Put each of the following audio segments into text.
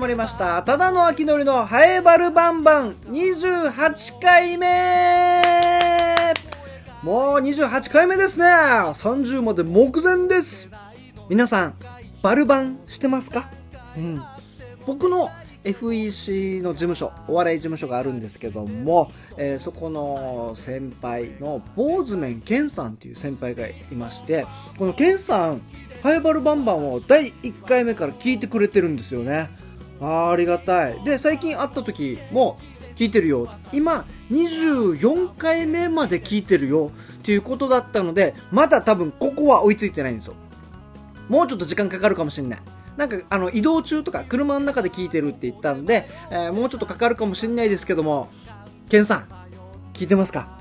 まりました。ただの秋のりのハエバルバンバン。28回目。もう28回目ですね。30まで目前です。皆さんバルバンしてますか？うん。僕の FEC の事務所お笑い事務所があるんですけども、えー、そこの先輩の坊主面健さんっていう先輩がいましてこの健さんハイバルバンバンを第1回目から聞いてくれてるんですよね。あありがたい。で最近会った時も聞いてるよ。今24回目まで聞いてるよっていうことだったのでまだ多分ここは追いついてないんですよ。もうちょっと時間かかるかもしれない。なんかあの移動中とか車の中で聞いてるって言ったんで、えー、もうちょっとかかるかもしれないですけども、ケンさん、聞いてますか？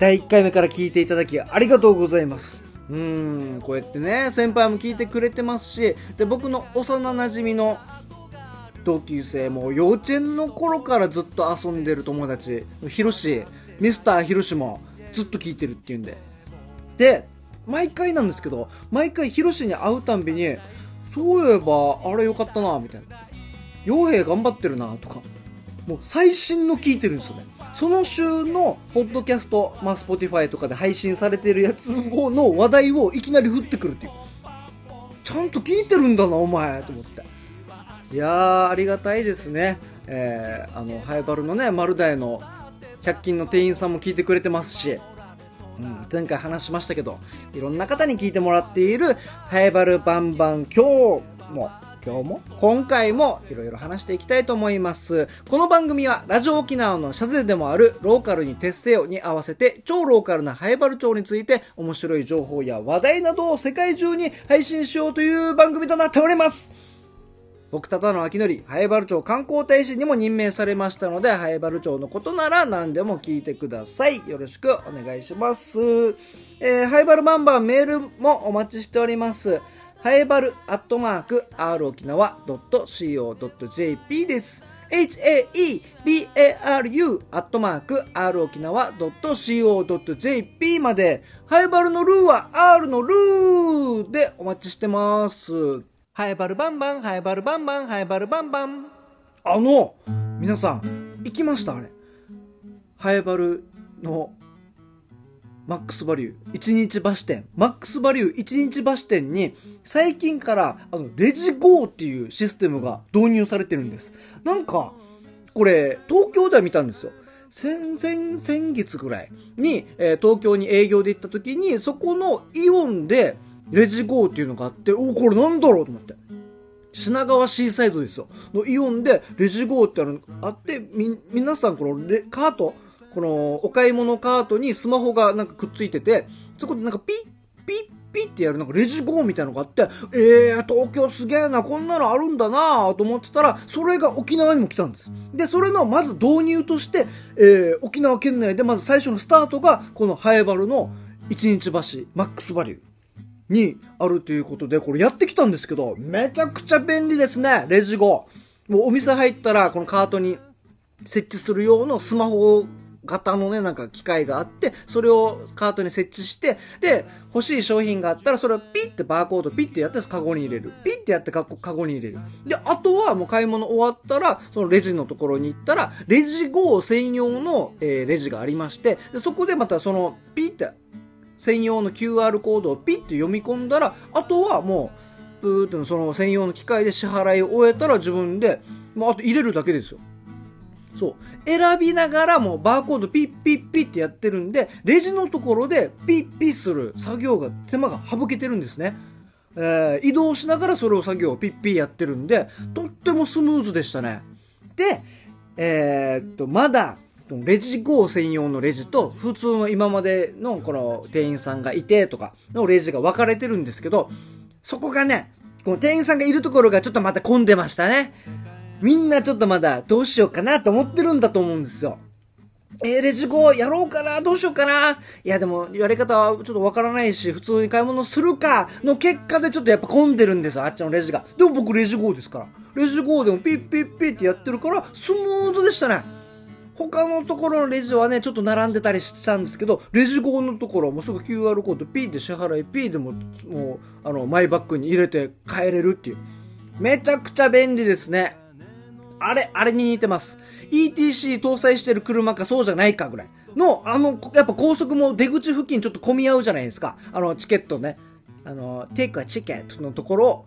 第1回目から聞いていただきありがとうございます。うーん、こうやってね、先輩も聞いてくれてますし、で、僕の幼馴染の同級生も幼稚園の頃からずっと遊んでる友達、ヒロシ、ミスターヒロシもずっと聞いてるっていうんで。で、毎回なんですけど、毎回ヒロシに会うたんびに、そういえば、あれよかったな、みたいな。傭兵頑張ってるな、とか。もう最新の聞いてるんですよね。その週のポッドキャスト、まあ、 Spotify とかで配信されてるやつの話題をいきなり降ってくるっていう。ちゃんと聞いてるんだな、お前、と思って。いやー、ありがたいですね。えー、あの、南風原のね、丸大の100均の店員さんも聞いてくれてますし、うん、前回話しましたけど、いろんな方に聞いてもらっている、南風原バンバン今日も、今日も？今回もいろいろ話していきたいと思います。この番組はラジオ沖縄のシャゼでもあるローカルに徹せよに合わせて超ローカルなハイバル町について面白い情報や話題などを世界中に配信しようという番組となっております。僕ただの秋のり、ハエバル町観光大使にも任命されましたので、ハエバル町のことなら何でも聞いてください。よろしくお願いします。えー、ハエバルバンバンメールもお待ちしております。ハエバルアットマーク r 沖縄 .co.jp です。haebaru アットマーク r 沖縄 .co.jp まで、ハエバルのルーは r のルーでお待ちしてます。ハエバルバンバン、ハエバルバンバン、ハエバルバンバン。あの、皆さん、行きましたあれ。ハエバルのマックスバリュー1日橋店。マックスバリュー1日橋店に最近からあのレジ GO っていうシステムが導入されてるんです。なんか、これ東京では見たんですよ。先々先月ぐらいに、えー、東京に営業で行った時にそこのイオンでレジ GO っていうのがあって、おこれなんだろうと思って。品川シーサイドですよ。のイオンでレジ GO ってあるあって、み、皆さんこのレカート、このお買い物カートにスマホがなんかくっついてて、そこでなんかピッ、ピッ、ピッってやるなんかレジ GO みたいなのがあって、えー、東京すげえな、こんなのあるんだなと思ってたら、それが沖縄にも来たんです。で、それのまず導入として、えー、沖縄県内でまず最初のスタートが、このハエバルの一日橋マックスバリュー。にあるということで、これやってきたんですけど、めちゃくちゃ便利ですね、レジ後。もうお店入ったら、このカートに設置する用のスマホ型のね、なんか機械があって、それをカートに設置して、で、欲しい商品があったら、それをピッてバーコードピッてやって、カゴに入れる。ピッてやってカゴに入れる。で、あとはもう買い物終わったら、そのレジのところに行ったら、レジ後専用の、えー、レジがありまして、でそこでまたその、ピッて専用の QR コードをピッて読み込んだら、あとはもう、プーってのその専用の機械で支払いを終えたら自分で、もうあと入れるだけですよ。そう。選びながらもバーコードピッピッピッってやってるんで、レジのところでピッピッする作業が、手間が省けてるんですね。えー、移動しながらそれを作業をピッピッやってるんで、とってもスムーズでしたね。で、えー、っと、まだ、レジ号専用のレジと、普通の今までのこの店員さんがいてとかのレジが分かれてるんですけど、そこがね、この店員さんがいるところがちょっとまた混んでましたね。みんなちょっとまだどうしようかなと思ってるんだと思うんですよ。えー、レジ号やろうかな？どうしようかな？いやでも、やり方はちょっとわからないし、普通に買い物するかの結果でちょっとやっぱ混んでるんですよ、あっちのレジが。でも僕レジ号ですから。レジ号でもピッピッピッってやってるから、スムーズでしたね。他のところのレジはね、ちょっと並んでたりしたんですけど、レジ後のところもすぐ QR コード P で支払い P でも、もう、あの、マイバッグに入れて帰れるっていう。めちゃくちゃ便利ですね。あれ、あれに似てます。ETC 搭載してる車かそうじゃないかぐらいの、あの、やっぱ高速も出口付近ちょっと混み合うじゃないですか。あの、チケットね。あの、テイクはチケットのところ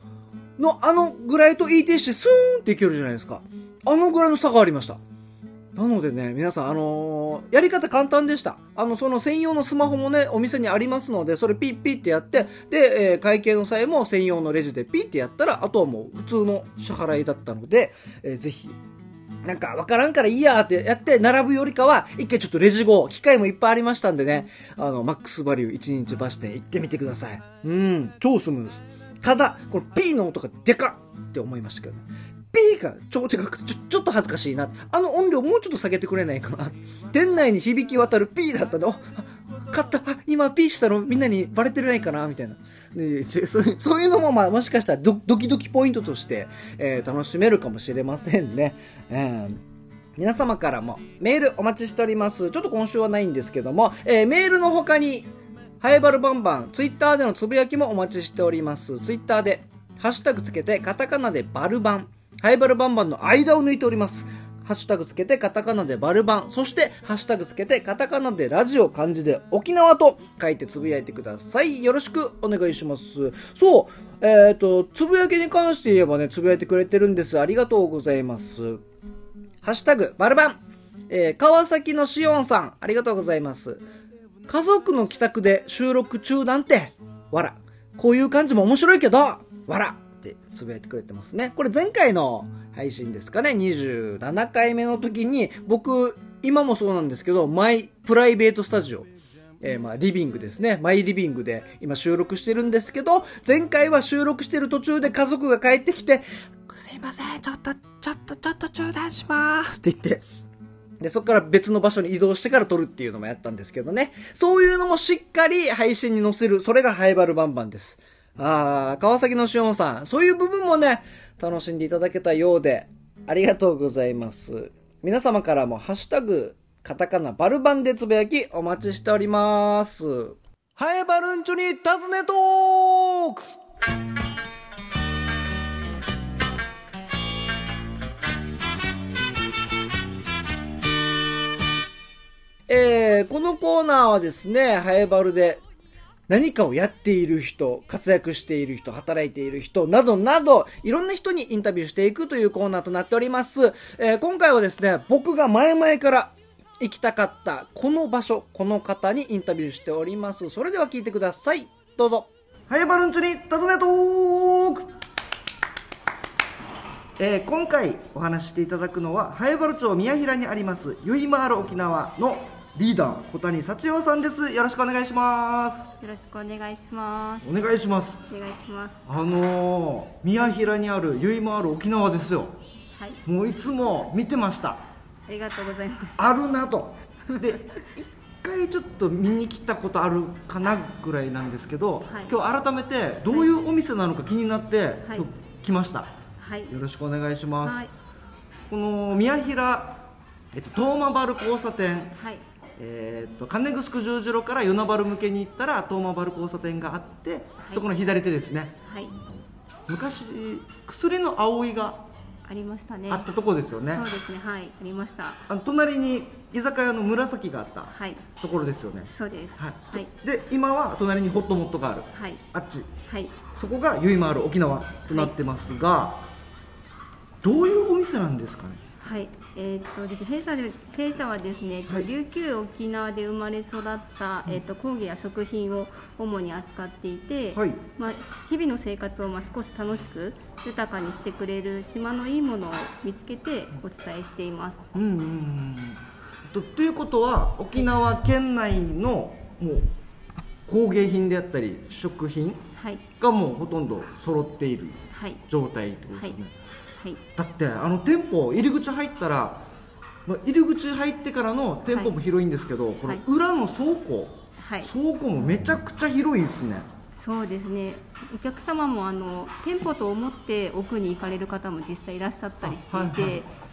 の、あのぐらいと ETC スーンっていけるじゃないですか。あのぐらいの差がありました。なのでね、皆さん、あのー、やり方簡単でした。あの、その専用のスマホもね、お店にありますので、それピッピッってやって、で、えー、会計の際も専用のレジでピッってやったら、あとはもう普通の支払いだったので、えー、ぜひ、なんかわからんからいいやってやって並ぶよりかは、一回ちょっとレジ後、機械もいっぱいありましたんでね、あの、マックスバリュー1日バス店行ってみてください。うん、超スムーズ。ただ、この P の音がでかっって思いましたけどね。P が超でかくてちょ、ちょっと恥ずかしいな。あの音量もうちょっと下げてくれないかな。店内に響き渡る P だったんで、お、買った。今 P したのみんなにバレてないかなみたいな。で そういうのもまあもしかしたらドキドキポイントとして、えー、楽しめるかもしれませんね。えー皆様からもメールお待ちしております。ちょっと今週はないんですけども、えー、メールの他に、ハイバルバンバン、ツイッターでのつぶやきもお待ちしております。ツイッターで、ハッシュタグつけて、カタカナでバルバン、ハイバルバンバンの間を抜いております。ハッシュタグつけてカタカナでバルバン、そしてハッシュタグつけてカタカナでラジオ漢字で沖縄と書いてつぶやいてください。よろしくお願いします。そう、えっ、ー、と、つぶやきに関して言えばね、つぶやいてくれてるんです。ありがとうございます。ハッシュタグバルバン、えー、川崎のしおんさん、ありがとうございます。家族の帰宅で収録中なんて、わら。こういう感じも面白いけど、わら。ってつぶやいてくれてますね。これ前回の配信ですかね、27回目の時に、僕、今もそうなんですけど、マイプライベートスタジオ、えー、まあ、リビングですね。マイリビングで今収録してるんですけど、前回は収録してる途中で家族が帰ってきて、すいません、ちょっと、ちょっと、ちょっと中断しますって言って、で、そこから別の場所に移動してから撮るっていうのもやったんですけどね。そういうのもしっかり配信に載せる。それがハイバルバンバンです。あー、川崎のしおんさん、そういう部分もね、楽しんでいただけたようで、ありがとうございます。皆様からもハッシュタグ、カタカナバルバンでつぶやきお待ちしております。ハエバルンチョに尋ねトークえー、このコーナーはですね、ハエバルで何かをやっている人、活躍している人、働いている人、などなど、いろんな人にインタビューしていくというコーナーとなっております。えー、今回はですね、僕が前々から行きたかったこの場所、この方にインタビューしております。それでは聞いてください。どうぞ。はやばるんちに尋ねトークえー、今回お話ししていただくのは、早原町宮平にあります、ゆいまーる沖縄のリーダー小谷幸男さんです。よろしくお願いします。よろしくお願いします。お願いします。お願いします。あのー、宮平にあるゆいもある沖縄ですよ。はい。もういつも見てました。ありがとうございます。あるなと。で一回ちょっと見に来たことあるかなぐらいなんですけど、はい、今日改めてどういうお店なのか気になって、はい、今日来ました。はい。よろしくお願いします、はい、この宮平えっと、東馬原交差点、はい、えー、と金城十字路から与那原向けに行ったら東馬原交差点があって、はい、そこの左手ですね、はい、昔薬の葵がありましたね。あったとこですよね。そうですね。はい。ありました。あの隣に居酒屋の紫があったところですよね、そうです、はい、はい、で今は隣にホットモットがある、はい、あっち、はい、そこがゆいまある沖縄となってますが、はい、どういうお店なんですかね？はい。えーとです弊社で弊社はですね、はい、琉球沖縄で生まれ育った、えーと、工芸や食品を主に扱っていて、はい、まあ、日々の生活をまあ少し楽しく豊かにしてくれる島のいいものを見つけてお伝えしています。うんうんうんとということは沖縄県内のもう工芸品であったり食品がもうほとんど揃っている状態ってことですね。はいはい、だってあの店舗入り口入ったら、まあ、入り口入ってからの店舗も広いんですけど、はい、この裏の倉庫、はい、倉庫もめちゃくちゃ広いですね。そうですね。お客様もあの店舗と思って奥に行かれる方も実際いらっしゃったりしていて、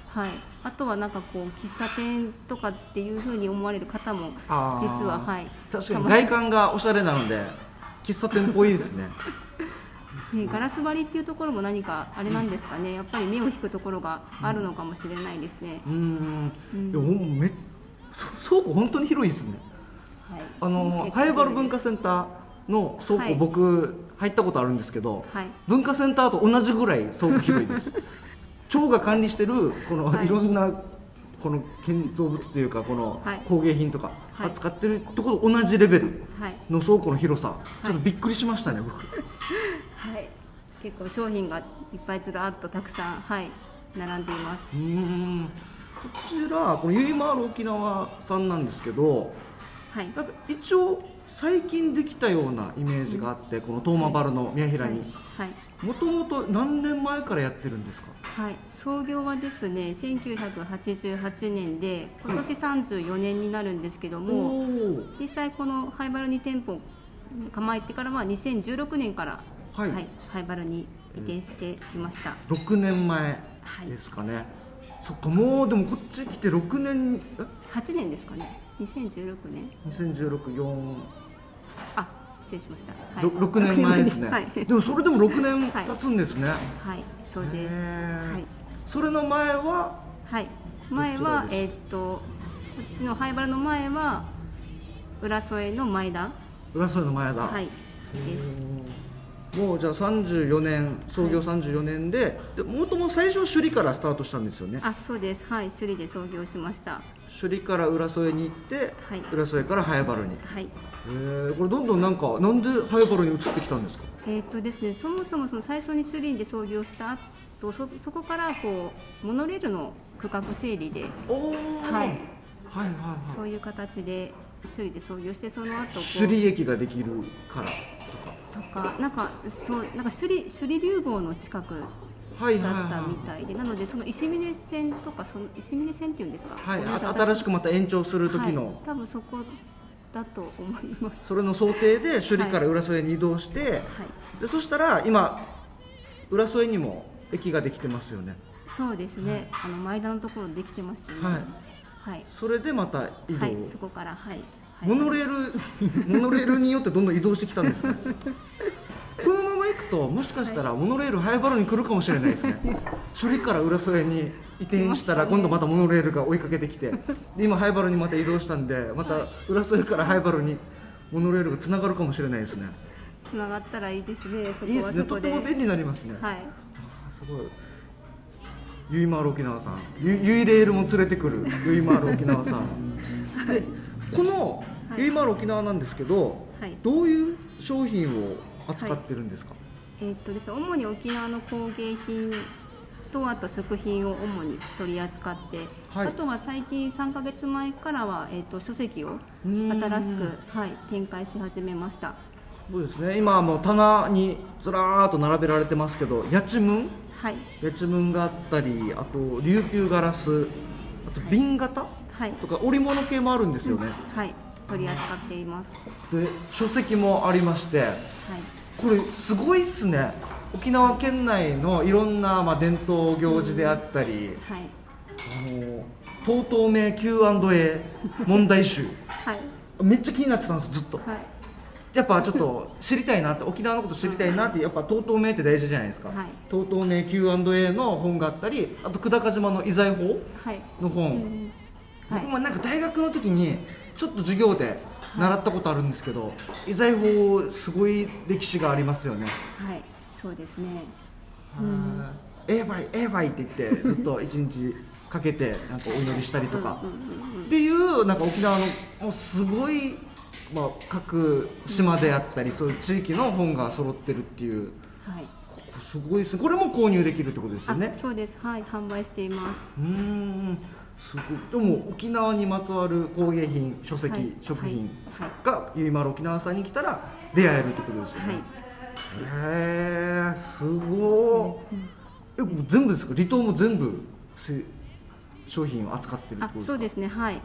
はい、はい、あとはなんかこう喫茶店とかっていうふうに思われる方も実ははい。確かに外観がおしゃれなので喫茶店っぽいですね ね、ガラス張りっていうところも何かあれなんですかね、やっぱり目を引くところがあるのかもしれないですね。うん、うん、倉庫本当に広いですね。はい、あのハエバル文化センターの倉庫、はい、僕入ったことあるんですけど、はい、文化センターと同じぐらい倉庫広いです。町が管理してるこのい。ろんなこの建造物というかこの工芸品とか扱ってるところと同じレベルの倉庫の広さ、ちょっとびっくりしましたね、僕。はい。結構商品がいっぱいずらっとたくさん、はい、並んでいます。うん。こちらこのゆいまーる沖縄さんなんですけど、はい、なんか一応最近できたようなイメージがあって、うん、このトーマバルの宮平に。もともと何年前からやってるんですか？はい。創業はですね1988年で今年34年になるんですけども、実際このハイバル2店舗構えてからは2016年からはい、はい、ハイバルに移転してきました、えー、6年前ですかね、はい、そっかもうでもこっち来て6年8年ですかね。2016年。2016あ失礼しました、はい、6年前ですね。はい、でもそれでも6年経つんですね。はい、はい、そうです、はい、それの前は？はい。前はえー、っとこっちのハイバルの前は浦添の前田。浦添の前田。はい。ですもうじゃあ34年創業34年でもともと最初は首里からスタートしたんですよね。あそうです。はい首里で創業しました。首里から浦添に行って、はい、浦添から早原に。はい。えー、これどんどんなんかなんで早原に移ってきたんですか？えっとですねそもそもその最初に首里で創業した後そそこからこうモノレールの区画整理でおはい、はいはいはい。そういう形で首里で創業してその後首里駅ができるからとかなんかそうなんか首里首里流房の近くだったみたいで、なのでその石峰線とかその石峰線っていうんですか、はい、新しくまた延長する時の、はい、多分そこだと思います。それの想定で首里から浦添に移動して、はい、でそしたら今浦添にも駅ができてますよね。そうですね、はい、あの前田のところできてますよね。はい、はい、それでまた移動、はい、そこからはいモノレールモノレールによってどんどん移動してきたんですね。このまま行くともしかしたらモノレール早原に来るかもしれないですね。処理から浦添に移転したら今度またモノレールが追いかけてきてで今早原にまた移動したんでまた浦添から早原にモノレールがつながるかもしれないですね。つながったらいいですねいいですね。とっても便利になりますね。はい。すごい。ゆいまーる沖縄さん。ゆゆいレールも連れてくる。ゆいまーる沖縄さん。でこのゆい。まーる沖縄なんですけど、はい、どういう商品を扱ってるんですか、はい、えー、っとですね主に沖縄の工芸品とあと食品を主に取り扱って、はい、あとは最近3か月前からは、えーと、書籍を新しく、はい、展開し始めました。そうですね。今もう棚にずらーっと並べられてますけどやちむん、はい、やちむんがあったりあと琉球ガラスあと瓶型、はい、とか織物系もあるんですよね、はい。取り扱っています。で書籍もありまして、はい、これすごいっすね。沖縄県内のいろんな、まあ、伝統行事であったり、はい、あの TOTO 名 Q&A 問題集、はい、めっちゃ気になってたんですずっと、はい、やっぱちょっと知りたいなって沖縄のこと知りたいなってやっぱ TOTO 名って大事じゃないですか、はい、TOTO 名 Q&A の本があったりあと久高島の遺財法の本、はい僕もなんか大学の時にちょっと授業で習ったことあるんですけど、遺財法すごい歴史がありますよね。はい。そうですね。ええばいええばいって言って ずっと一日かけてなんかお祈りしたりとか。っていうなんか沖縄のもうすごい、まあ、各島であったりそういう地域の本が揃ってるっていう、はい、ここすごいです。これも購入できるってことですよね。そうです。はい。販売しています。うんすごい。でも沖縄にまつわる工芸品書籍、はい、食品がゆい。まる沖縄さんに来たら出会えるってことですよね、はい、へえすごい、うん、え全部ですか？離島も全部商品を扱ってるってことですか？そうですね。はい。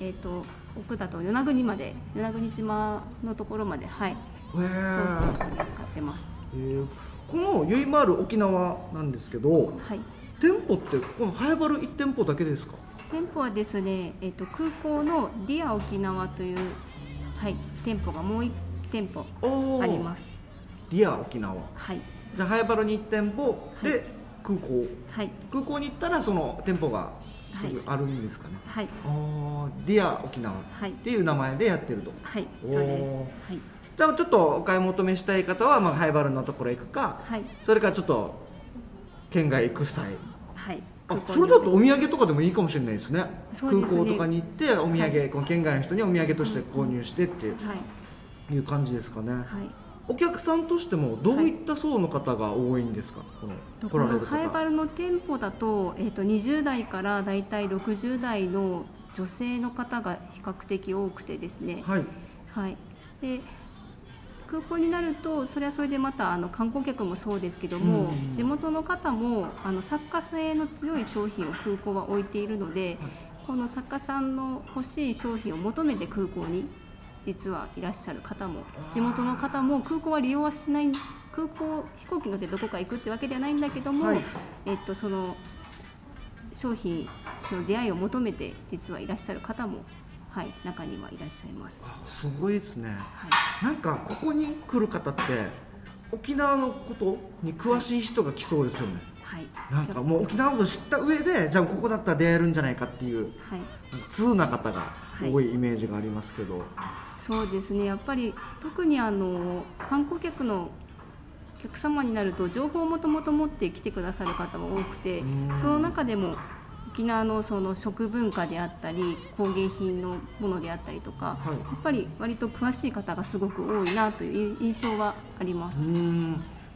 えっ、ー、と奥だと与那国まで与那国島のところまではい。へえ使ってます、えー、このゆいまる沖縄なんですけど、はい、店舗ってこの南風原1店舗だけですか？店舗はですね、えーと、空港の Dear 沖縄という、はい、店舗がもう1店舗あります。 Dear 沖縄。はい。じゃあ南風原に1店舗で空港、はい、空港に行ったらその店舗がすぐあるんですかね。はい。あ Dear 沖縄っていう名前でやってると。はい。そうです、はい、じゃあちょっとお買い求めしたい方は、まあ、ハイバルのところ行くか、はい、それからちょっと県外行く際それだとお土産とかでもいいかもしれないですね、ね、空港とかに行ってお土産、はい、この県外の人にお土産として購入してっていう。感じですかね、はい。お客さんとしてもどういった層の方が多いんですか、はい、このこのハイバルの店舗だと,、えーと、20代からだいたい60代の女性の方が比較的多くてですね、はい、はい、で空港になるとそれはそれでまたあの観光客もそうですけども、地元の方もあの作家性の強い商品を空港は置いているので、この作家さんの欲しい商品を求めて空港に実はいらっしゃる方も地元の方も空港は利用はしない空港飛行機乗ってどこか行くってわけではないんだけども、はい、えっと、その商品の出会いを求めて実はいらっしゃる方も、はい、中にはいらっしゃいます。あすごいですね、はい、なんかここに来る方って沖縄のことに詳しい人が来そうですよね、はい、なんかもう沖縄のこと知った上でじゃあここだったら出会えるんじゃないかっていう、はい、通な方が多いイメージがありますけど、はいそうですね。やっぱり特にあの観光客のお客様になると情報をもともと持って来てくださる方も多くてその中でも沖縄のその食文化であったり工芸品のものであったりとか、はい、やっぱり割と詳しい方がすごく多いなという印象はあります。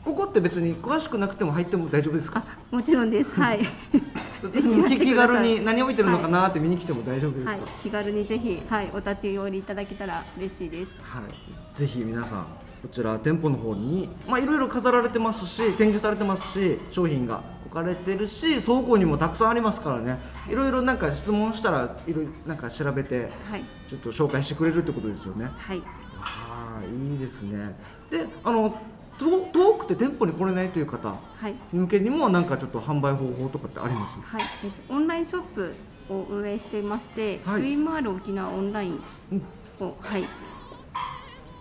ここって別に詳しくなくても入っても大丈夫ですか？もちろんです。はい。ぜひ気軽に何置いてるのかなって見に来ても大丈夫ですか、はい、気軽にぜひ、はい、お立ち寄りいただけたら嬉しいです。はい。ぜひ皆さんこちら店舗の方にまあいろいろ飾られてますし展示されてますし商品が置かれてるし倉庫にもたくさんありますからね。い。ろいろなんか質問したらいろいろなんか調べて、はい、ちょっと紹介してくれるってことですよね。はい。ああいいですね。であの遠くて店舗に来れないという方向けにもなんかちょっと販売方法とかってあります、はい、えっと、オンラインショップを運営していまして、はい、ユイマール沖縄オンラインを、うん、はい、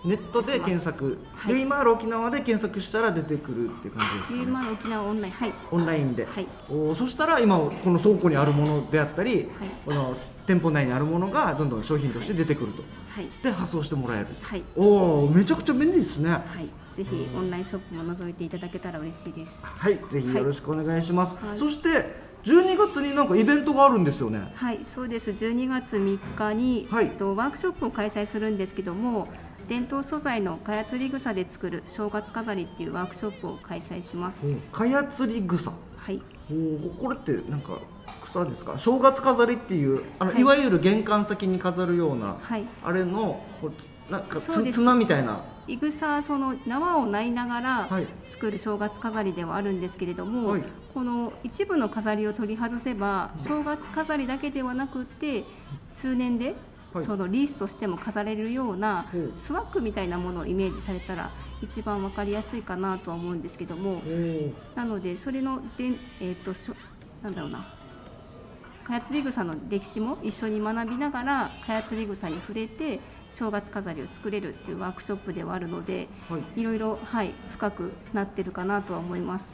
ネットで検索、はい、ユイマール沖縄で検索したら出てくるって感じですか、ね、ユイマール沖縄オンライン。はい。オンラインで、はい、おそしたら今この倉庫にあるものであったり、はい、この店舗内にあるものがどんどん商品として出てくると、はい、で発送してもらえる、はい、おおめちゃくちゃ便利ですね。はい。ぜひオンラインショップも覗いていただけたら嬉しいです。はい。ぜひよろしくお願いします、はい、そして12月になんかイベントがあるんですよね。はい。そうです。12月3日に、はい、えっと、ワークショップを開催するんですけども伝統素材のかやつり草で作る正月飾りっていうワークショップを開催します、かやつり草はい。おこれってなんか草ですか？正月飾りっていうあの、はい、いわゆる玄関先に飾るような、はい、あれのなんかつ綱みたいな？いぐさその縄をないながら作る正月飾りではあるんですけれども、はい、この一部の飾りを取り外せば正月飾りだけではなくて通年でそのリースとしても飾れるようなスワッグみたいなものをイメージされたら一番分かりやすいかなとは思うんですけどもなのでそれので、えーと、となんだろうな。カヤツリグサの歴史も一緒に学びながらカヤツリグサに触れて正月飾りを作れるっていうワークショップではあるので、はい、いろいろ、はい、深くなってるかなとは思います。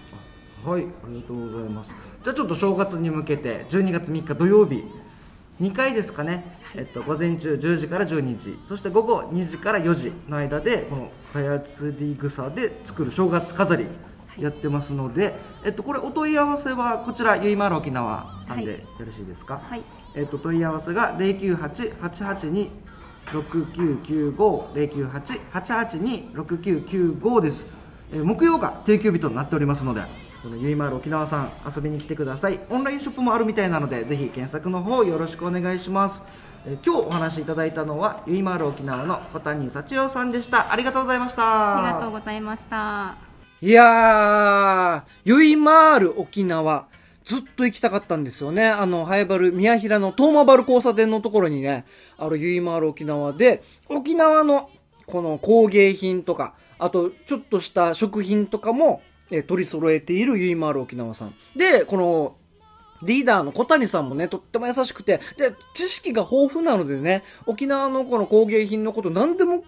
はいありがとうございます。じゃあちょっと正月に向けて12月3日土曜日。2回ですかね、はい、えっと、午前中10時から12時。そして午後2時から4時の間でこのかやつり草で作る正月飾りやってますので、はい、えっと、これお問い合わせはこちらゆいまる沖縄さんでよろしいですか、はい、えっと、問い合わせが098-882 6995-098-882-6995です、えー、木曜が定休日となっておりますのでこのゆいまる沖縄さん遊びに来てください。オンラインショップもあるみたいなのでぜひ検索の方よろしくお願いします、えー、今日お話しいただいたのはゆいまる沖縄の小谷幸代さんでしたありがとうございましたありがとうございましたいやーゆいまる沖縄ずっと行きたかったんですよね。あの、ハエバル、宮平のトーマバル交差点のところにね、あの、ゆいまる沖縄で、沖縄のこの工芸品とか、あと、ちょっとした食品とかも、え取り揃えているゆいまる沖縄さん。で、この、リーダーの小谷さんもね、とっても優しくて、で、知識が豊富なのでね、沖縄のこの工芸品のこと何でも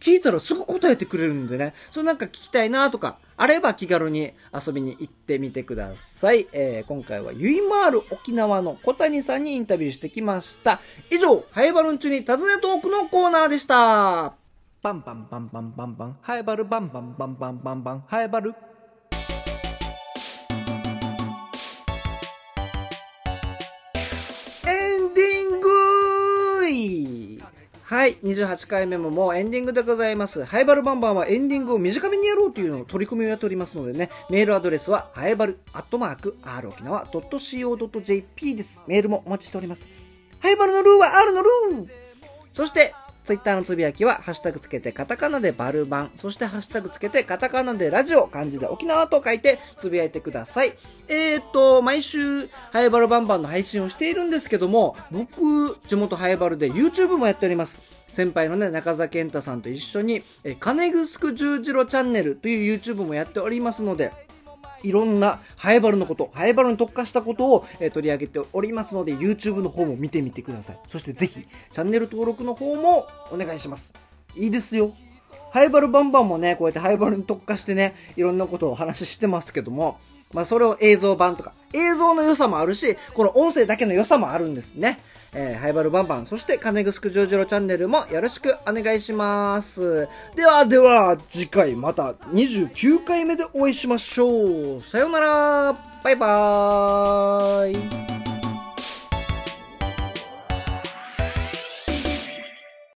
聞いたらすぐ答えてくれるんでね、それなんか聞きたいなとか、あれば気軽に遊びに行ってみてください。えー、今回はゆいまーる沖縄の小谷さんにインタビューしてきました。以上、ハイバルン中に尋ねトークのコーナーでした。バンバンバンバンバンバン、ハイバルバンバンバンバンバンバン、ハイバル。エンディングはい、28回目ももうエンディングでございます。ハイバルバンバンはエンディングを短めにやろうというのを取り組みをやっておりますのでね、メールアドレスは、ハイバルアットマーク、r 沖縄 .co.jp です。メールもお待ちしております。ハイバルのルーは R のルーそして、ツイッターのつぶやきは、ハッシュタグつけてカタカナでバルバン、そしてハッシュタグつけてカタカナでラジオ、漢字で沖縄と書いてつぶやいてください。えー、と、毎週、ハイバルバンバンの配信をしているんですけども、僕、地元ハイバルで YouTube もやっております。先輩のね、中澤健太さんと一緒に、え、金ぐすく十字路チャンネルという YouTube もやっておりますので、いろんなハイバルのこと、ハイバルに特化したことを、えー、取り上げておりますので、YouTube の方も見てみてください。そしてぜひ、チャンネル登録の方もお願いします。いいですよ。ハイバルバンバンもね、こうやってハイバルに特化してね、いろんなことをお話ししてますけども、まあそれを映像版とか、映像の良さもあるし、この音声だけの良さもあるんですね。えー、ハイバルバンバン、そして金グスクジョージロチャンネルもよろしくお願いします。ではでは、次回また29回目でお会いしましょう。さようならバイバーイ